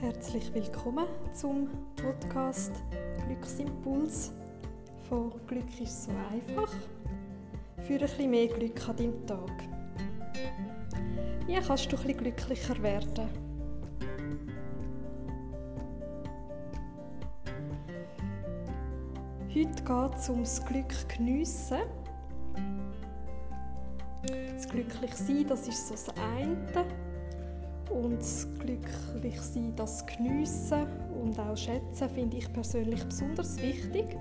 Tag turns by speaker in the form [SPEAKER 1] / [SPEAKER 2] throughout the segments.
[SPEAKER 1] Herzlich willkommen zum Podcast Glücksimpuls von Glück ist so einfach. Für ein bisschen mehr Glück an deinem Tag. Wie kannst du ein bisschen glücklicher werden? Heute geht es ums Glück geniessen. Das Glücklichsein, das ist so das eine und das Glücklichsein, das Geniessen und auch Schätzen finde ich persönlich besonders wichtig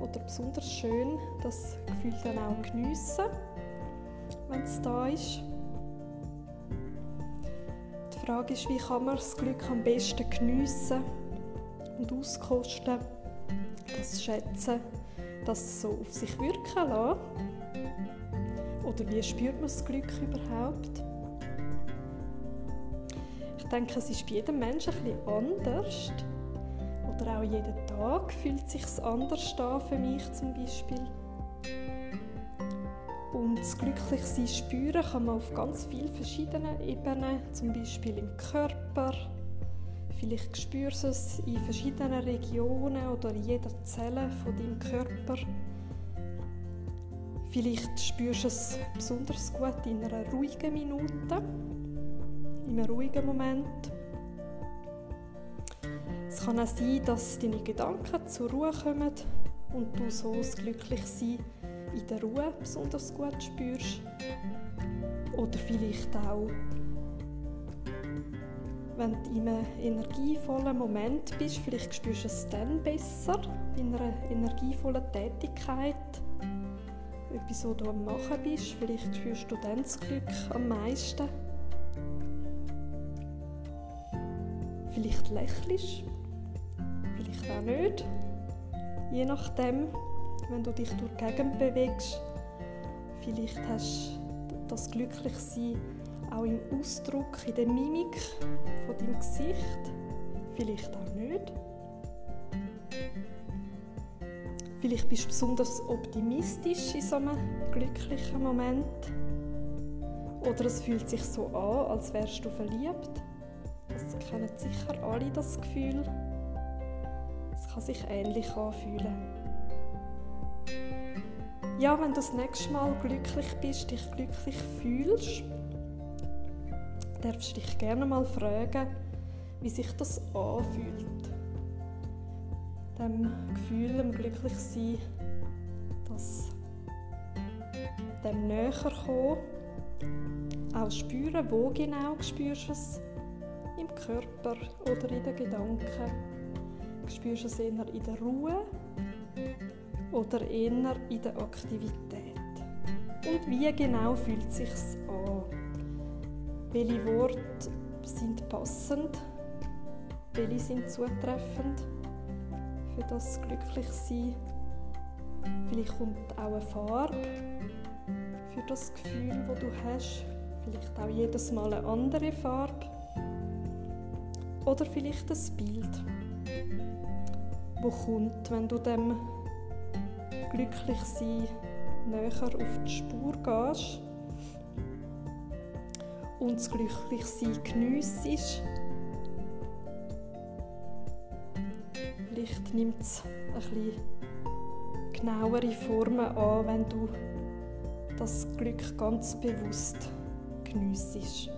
[SPEAKER 1] oder besonders schön, das Gefühl dann auch geniessen, wenn es da ist. Die Frage ist, wie kann man das Glück am besten geniessen und auskosten, das Schätzen, das so auf sich wirken lassen. Oder wie spürt man das Glück überhaupt? Denke, es ist bei jedem Menschen ein bisschen anders. Oder auch jeden Tag fühlt sich anders an für mich zum Beispiel. Und das Glücklichsein spüren kann man auf ganz vielen verschiedenen Ebenen, zum Beispiel im Körper. Vielleicht spürst du es in verschiedenen Regionen oder in jeder Zelle von deinem Körper. Vielleicht spürst du es besonders gut in einer ruhigen Minute in einem ruhigen Moment. Es kann auch sein, dass deine Gedanken zur Ruhe kommen und du so das Glücklichsein in der Ruhe besonders gut spürst. Oder vielleicht auch, wenn du in einem energievollen Moment bist, vielleicht spürst du es dann besser, in einer energievollen Tätigkeit. Etwas, was du am Machen bist, vielleicht spürst du dann das Glück am meisten. Vielleicht lächelst, vielleicht auch nicht. Je nachdem, wenn du dich durch die Gegend bewegst. Vielleicht hast du das Glücklichsein auch im Ausdruck, in der Mimik von deinem Gesicht. Vielleicht auch nicht. Vielleicht bist du besonders optimistisch in so einem glücklichen Moment. Oder es fühlt sich so an, als wärst du verliebt. Das kennen sicher alle das Gefühl. Es kann sich ähnlich anfühlen. Ja, wenn du das nächste Mal glücklich bist, dich glücklich fühlst, darfst du dich gerne mal fragen, wie sich das anfühlt. Dem Gefühl, dem Glücklichsein, das dem näher kommen, auch spüren, wo genau spürst du es im Körper oder in den Gedanken? Spürst du es eher in der Ruhe oder eher in der Aktivität? Und wie genau fühlt es sich an? Welche Worte sind passend? Welche sind zutreffend für das Glücklichsein? Vielleicht kommt auch eine Farbe für das Gefühl, das du hast. Vielleicht auch jedes Mal eine andere Farbe. Oder vielleicht ein Bild, wo kommt, wenn du dem Glücklichsein näher auf die Spur gehst und das Glücklichsein geniessest. Vielleicht nimmt es ein bisschen genauere Formen an, wenn du das Glück ganz bewusst geniessest.